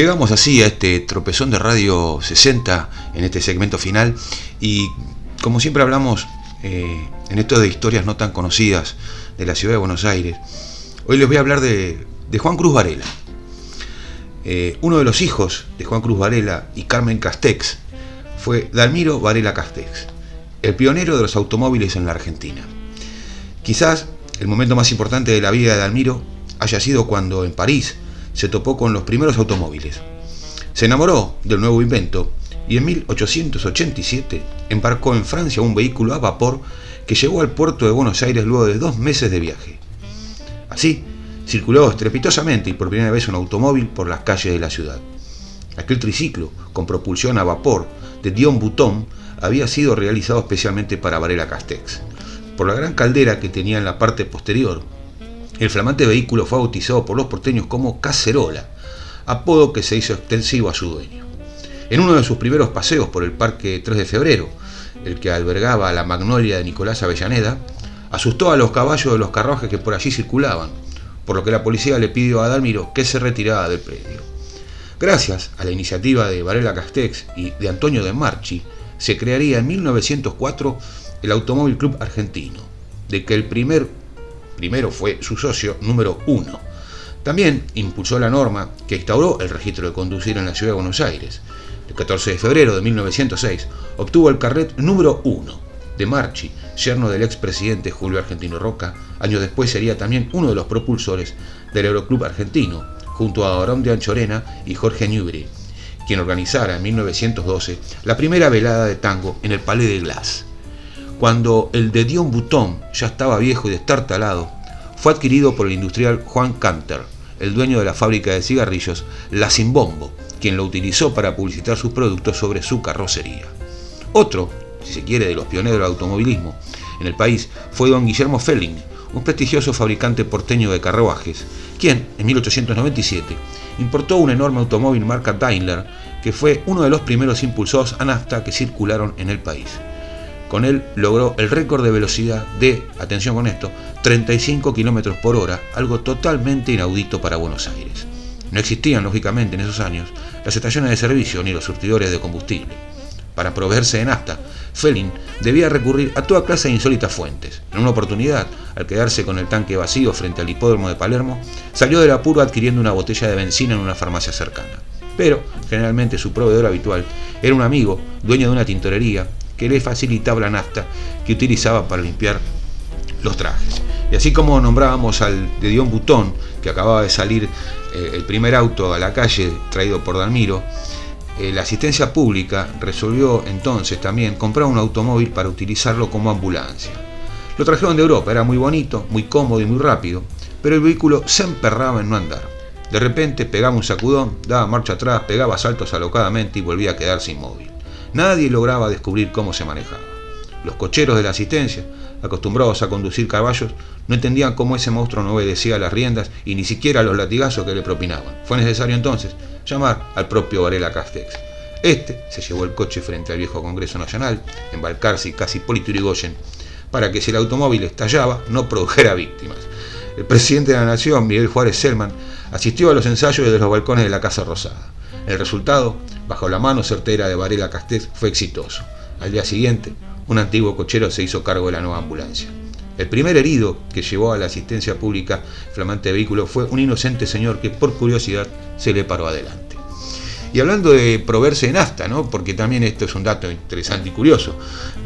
Llegamos así a este tropezón de Radio 60 en este segmento final y como siempre hablamos eh, en esto de historias no tan conocidas de la ciudad de Buenos Aires, hoy les voy a hablar de, Juan Cruz Varela. Eh, uno de los hijos de Juan Cruz Varela y Carmen Castex fue Dalmiro Varela Castex, el pionero de los automóviles en la Argentina. Quizás el momento más importante de la vida de Dalmiro haya sido cuando en París se topó con los primeros automóviles. Se enamoró del nuevo invento y en 1887 embarcó en Francia un vehículo a vapor que llegó al puerto de Buenos Aires luego de dos meses de viaje. Así, circuló estrepitosamente y por primera vez un automóvil por las calles de la ciudad. Aquel triciclo, con propulsión a vapor de Dion Bouton, había sido realizado especialmente para Varela Castex. Por la gran caldera que tenía en la parte posterior, el flamante vehículo fue bautizado por los porteños como Cacerola, apodo que se hizo extensivo a su dueño. En uno de sus primeros paseos por el Parque 3 de Febrero, el que albergaba la magnolia de Nicolás Avellaneda, asustó a los caballos de los carruajes que por allí circulaban, por lo que la policía le pidió a Dalmiro que se retirara del predio. Gracias a la iniciativa de Varela Castex y de Antonio de Marchi, se crearía en 1904 el Automóvil Club Argentino, de que el primer, primero fue su socio número uno. También impulsó la norma que instauró el registro de conducir en la ciudad de Buenos Aires. El 14 de febrero de 1906 obtuvo el carret número uno de Marchi, yerno del expresidente Julio Argentino Roca. Años después sería también uno de los propulsores del Euroclub Argentino, junto a Aarón de Anchorena y Jorge Newbery, quien organizara en 1912 la primera velada de tango en el Palais de Glass. Cuando el de Dion Bouton ya estaba viejo y destartalado, fue adquirido por el industrial Juan Canter, el dueño de la fábrica de cigarrillos La Simbombo, quien lo utilizó para publicitar sus productos sobre su carrocería. Otro, si se quiere, de los pioneros del automovilismo en el país fue don Guillermo Felling, un prestigioso fabricante porteño de carruajes, quien, en 1897, importó un enorme automóvil marca Daimler, que fue uno de los primeros impulsores a nafta que circularon en el país. Con él logró el récord de velocidad de, atención con esto, 35 km por hora, algo totalmente inaudito para Buenos Aires. No existían, lógicamente, en esos años las estaciones de servicio ni los surtidores de combustible. Para proveerse de nafta, Felin debía recurrir a toda clase de insólitas fuentes. En una oportunidad, al quedarse con el tanque vacío frente al hipódromo de Palermo, salió del apuro adquiriendo una botella de benzina en una farmacia cercana. Pero, generalmente, su proveedor habitual era un amigo, dueño de una tintorería, que le facilitaba la nafta que utilizaba para limpiar los trajes. Y así como nombrábamos al de Dion Butón, que acababa de salir eh, el primer auto a la calle traído por Dalmiro, eh, la asistencia pública resolvió entonces también comprar un automóvil para utilizarlo como ambulancia. Lo trajeron de Europa, era muy bonito, muy cómodo y muy rápido, pero el vehículo se emperraba en no andar. De repente pegaba un sacudón, daba marcha atrás, pegaba saltos alocadamente y volvía a quedarse inmóvil. Nadie lograba descubrir cómo se manejaba. Los cocheros de la asistencia, acostumbrados a conducir caballos, no entendían cómo ese monstruo no obedecía a las riendas y ni siquiera a los latigazos que le propinaban. Fue necesario entonces llamar al propio Varela Castex. Este se llevó el coche frente al viejo Congreso Nacional, embarcarse casi Polito Yrigoyen, para que si el automóvil estallaba no produjera víctimas. El presidente de la Nación, Miguel Juárez Selman, asistió a los ensayos desde los balcones de la Casa Rosada. El resultado, bajo la mano certera de Varela Castex, fue exitoso. Al día siguiente, un antiguo cochero se hizo cargo de la nueva ambulancia. El primer herido que llevó a la asistencia pública flamante vehículo fue un inocente señor que por curiosidad se le paró adelante. Y hablando de proveerse en nafta, ¿no? porque también esto es un dato interesante y curioso,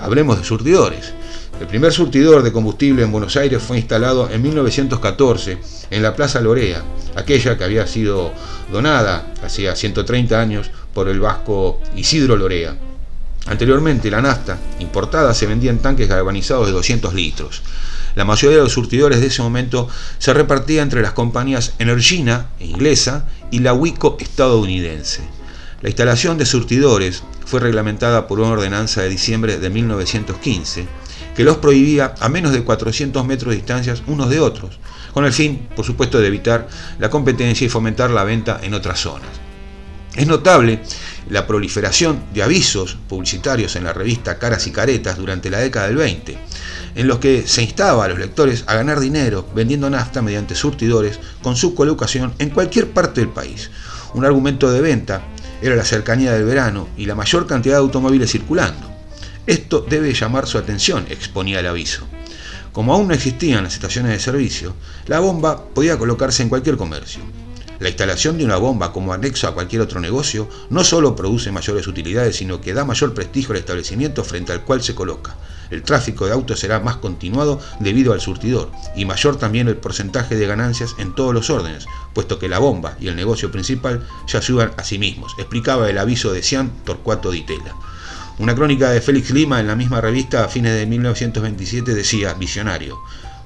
hablemos de surtidores. El primer surtidor de combustible en Buenos Aires fue instalado en 1914 en la Plaza Lorea, aquella que había sido donada hacía 130 años por el vasco Isidro Lorea. Anteriormente la nafta importada se vendía en tanques galvanizados de 200 litros. La mayoría de los surtidores de ese momento se repartía entre las compañías Energina, inglesa, y la Wico estadounidense. La instalación de surtidores fue reglamentada por una ordenanza de diciembre de 1915 que los prohibía a menos de 400 metros de distancias unos de otros, con el fin, por supuesto, de evitar la competencia y fomentar la venta en otras zonas. Es notable la proliferación de avisos publicitarios en la revista Caras y Caretas durante la década del 20, en los que se instaba a los lectores a ganar dinero vendiendo nafta mediante surtidores con su colocación en cualquier parte del país. Un argumento de venta era la cercanía del verano y la mayor cantidad de automóviles circulando. Esto debe llamar su atención, exponía el aviso. Como aún no existían las estaciones de servicio, la bomba podía colocarse en cualquier comercio. La instalación de una bomba como anexo a cualquier otro negocio no solo produce mayores utilidades, sino que da mayor prestigio al establecimiento frente al cual se coloca. El tráfico de autos será más continuado debido al surtidor y mayor también el porcentaje de ganancias en todos los órdenes, puesto que la bomba y el negocio principal ya ayudan a sí mismos, explicaba el aviso de Cian Torcuato Di Tella. Una crónica de Félix Lima en la misma revista a fines de 1927 decía, visionario,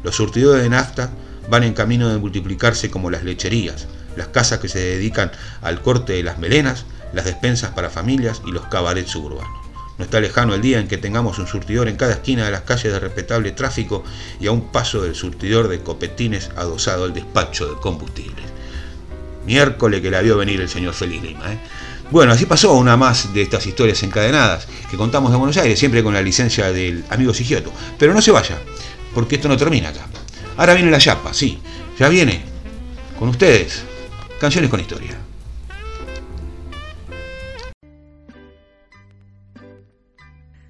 los surtidores de nafta van en camino de multiplicarse como las lecherías, las casas que se dedican al corte de las melenas, las despensas para familias y los cabarets suburbanos. No está lejano el día en que tengamos un surtidor en cada esquina de las calles de respetable tráfico y a un paso del surtidor de copetines adosado al despacho de combustibles. Miércoles que la vio venir el señor Félix Lima. ¿eh? Bueno, así pasó una más de estas historias encadenadas que contamos de Buenos Aires, siempre con la licencia del amigo Sigioto. Pero no se vaya, porque esto no termina acá. Ahora viene la chapa, sí, ya viene. Con ustedes, Canciones con historia.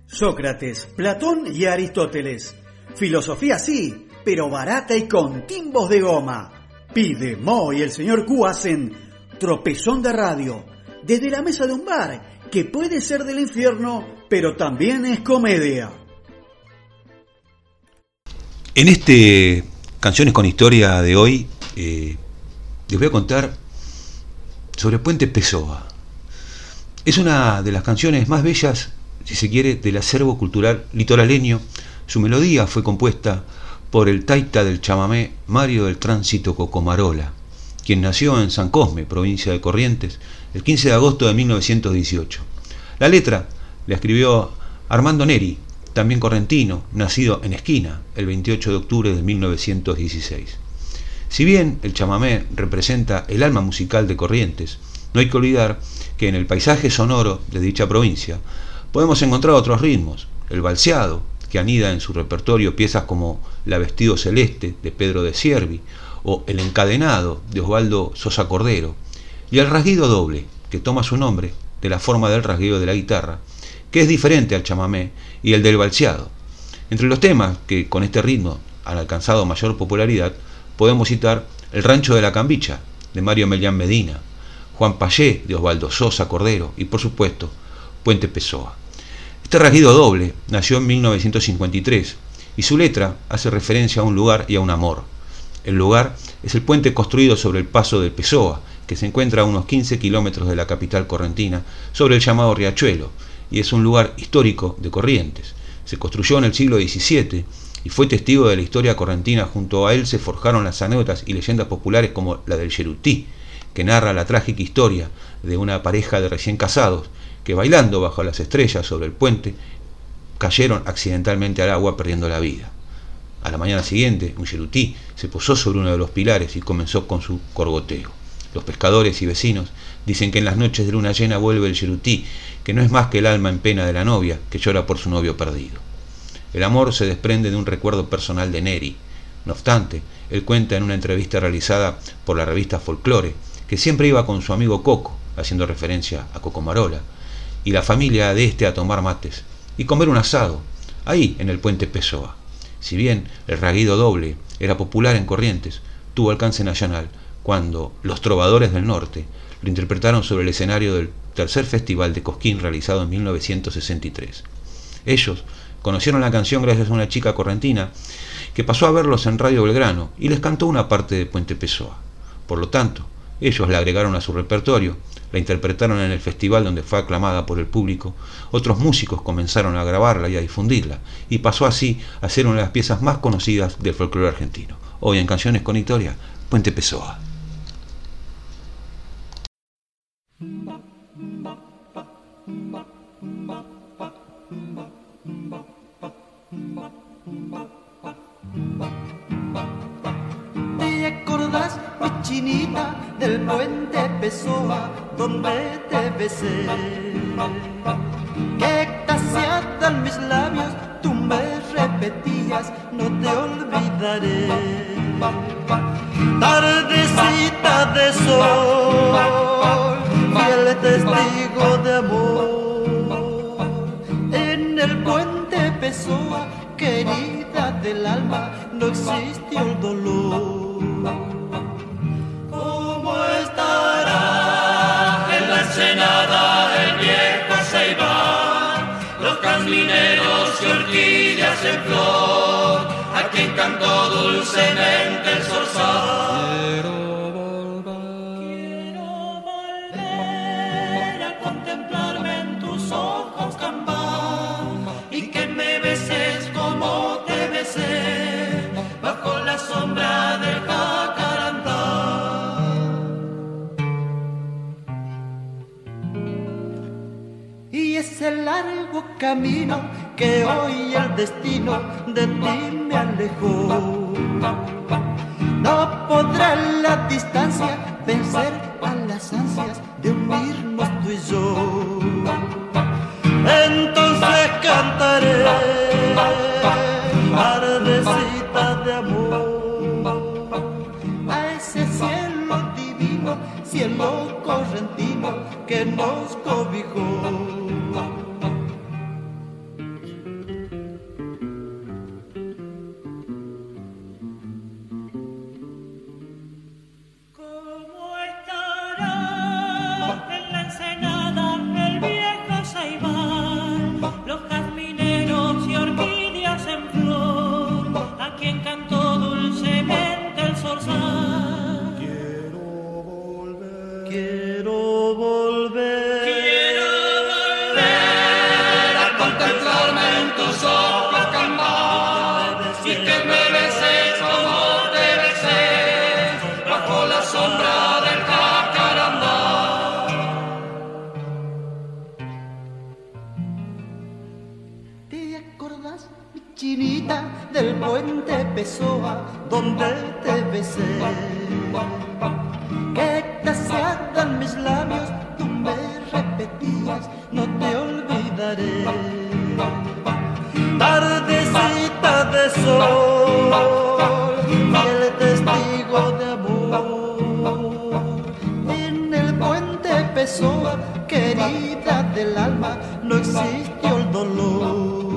Sócrates, Platón y Aristóteles. Filosofía sí, pero barata y con timbos de goma. Pide Mo y el señor Q hacen tropezón de radio desde la mesa de un bar que puede ser del infierno, pero también es comedia. En este Canciones con Historia de hoy, eh, les voy a contar sobre Puente Pessoa. Es una de las canciones más bellas, si se quiere, del acervo cultural litoraleño. Su melodía fue compuesta por el taita del chamamé Mario del Tránsito Cocomarola, quien nació en San Cosme, provincia de Corrientes, el 15 de agosto de 1918. La letra la escribió Armando Neri, también correntino, nacido en Esquina, el 28 de octubre de 1916. Si bien el chamamé representa el alma musical de Corrientes, no hay que olvidar que en el paisaje sonoro de dicha provincia podemos encontrar otros ritmos, el balseado, que anida en su repertorio piezas como La Vestido Celeste de Pedro de Siervi o El Encadenado de Osvaldo Sosa Cordero, y el rasguido doble, que toma su nombre de la forma del rasguido de la guitarra, que es diferente al chamamé y el del balseado. Entre los temas que con este ritmo han alcanzado mayor popularidad podemos citar El Rancho de la Cambicha, de Mario Melián Medina, Juan Payé, de Osvaldo Sosa Cordero, y por supuesto, Puente Pessoa. Este rasguido doble nació en 1953 y su letra hace referencia a un lugar y a un amor. El lugar es el puente construido sobre el paso del Pessoa, que se encuentra a unos 15 kilómetros de la capital correntina, sobre el llamado Riachuelo, y es un lugar histórico de Corrientes. Se construyó en el siglo XVII y fue testigo de la historia correntina. Junto a él se forjaron las anécdotas y leyendas populares como la del Cherutí, que narra la trágica historia de una pareja de recién casados que bailando bajo las estrellas sobre el puente cayeron accidentalmente al agua perdiendo la vida. A la mañana siguiente, un Cherutí se posó sobre uno de los pilares y comenzó con su corgoteo. Los pescadores y vecinos dicen que en las noches de luna llena vuelve el Cherutí, que no es más que el alma en pena de la novia que llora por su novio perdido. El amor se desprende de un recuerdo personal de Neri. No obstante, él cuenta en una entrevista realizada por la revista Folklore que siempre iba con su amigo Coco, haciendo referencia a Coco Marola, y la familia de este a tomar mates y comer un asado, ahí en el puente Pessoa. Si bien el raguido doble era popular en Corrientes, tuvo alcance nacional cuando los Trovadores del Norte lo interpretaron sobre el escenario del tercer festival de Cosquín realizado en 1963. Ellos conocieron la canción gracias a una chica correntina que pasó a verlos en Radio Belgrano y les cantó una parte de Puente Pessoa. Por lo tanto, ellos la agregaron a su repertorio, la interpretaron en el festival donde fue aclamada por el público, otros músicos comenzaron a grabarla y a difundirla, y pasó así a ser una de las piezas más conocidas del folclore argentino. Hoy en Canciones con Historia, Puente Pessoa. ¿Te acordás, mi chinita, del puente Pessoa donde te besé? Que extasiadan mis labios, tú me repetías, no te olvidaré. Tardecita de sol, fiel testigo de amor, Pessoa, querida del alma, no existió el dolor. ¿Cómo estará en la ensenada el viejo Ceibán? Los camineros y orquídeas en flor, a quien cantó dulcemente el zorzal. Y ese largo camino que hoy el destino de ti me alejó. No podrá la distancia vencer a las ansias de unirnos tú y yo. Entonces cantaré, ardecita de amor, a ese cielo divino, cielo correntino que nos cobijó. ¿Te acordás, mi chinita, del puente Pessoa, donde te besé? Que extasiadan mis labios, tú me repetías, no te olvidaré. Tardecita de sol, fiel testigo de amor. En el puente Pessoa, querida del alma, no existió el dolor.